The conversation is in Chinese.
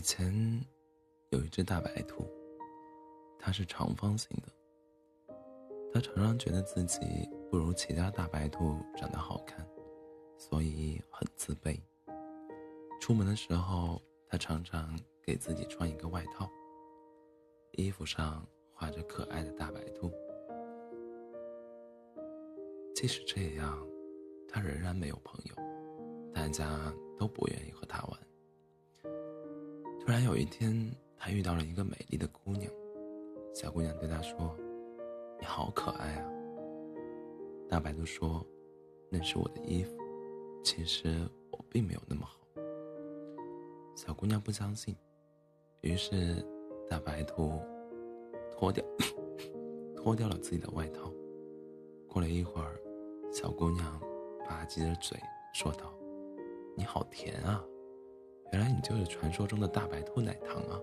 以前有一只大白兔，它是长方形的。它常常觉得自己不如其他大白兔长得好看，所以很自卑。出门的时候，它常常给自己穿一个外套，衣服上画着可爱的大白兔。即使这样，它仍然没有朋友，大家都不愿意和它玩。有一天，他遇到了一个美丽的姑娘。小姑娘对他说：“你好可爱啊。”大白兔说：“那是我的衣服，其实我并没有那么好。”小姑娘不相信，于是大白兔脱掉 脱掉了自己的外套。过了一会儿，小姑娘吧唧着嘴说道：“你好甜啊。”原来你就是传说中的大白兔奶糖啊！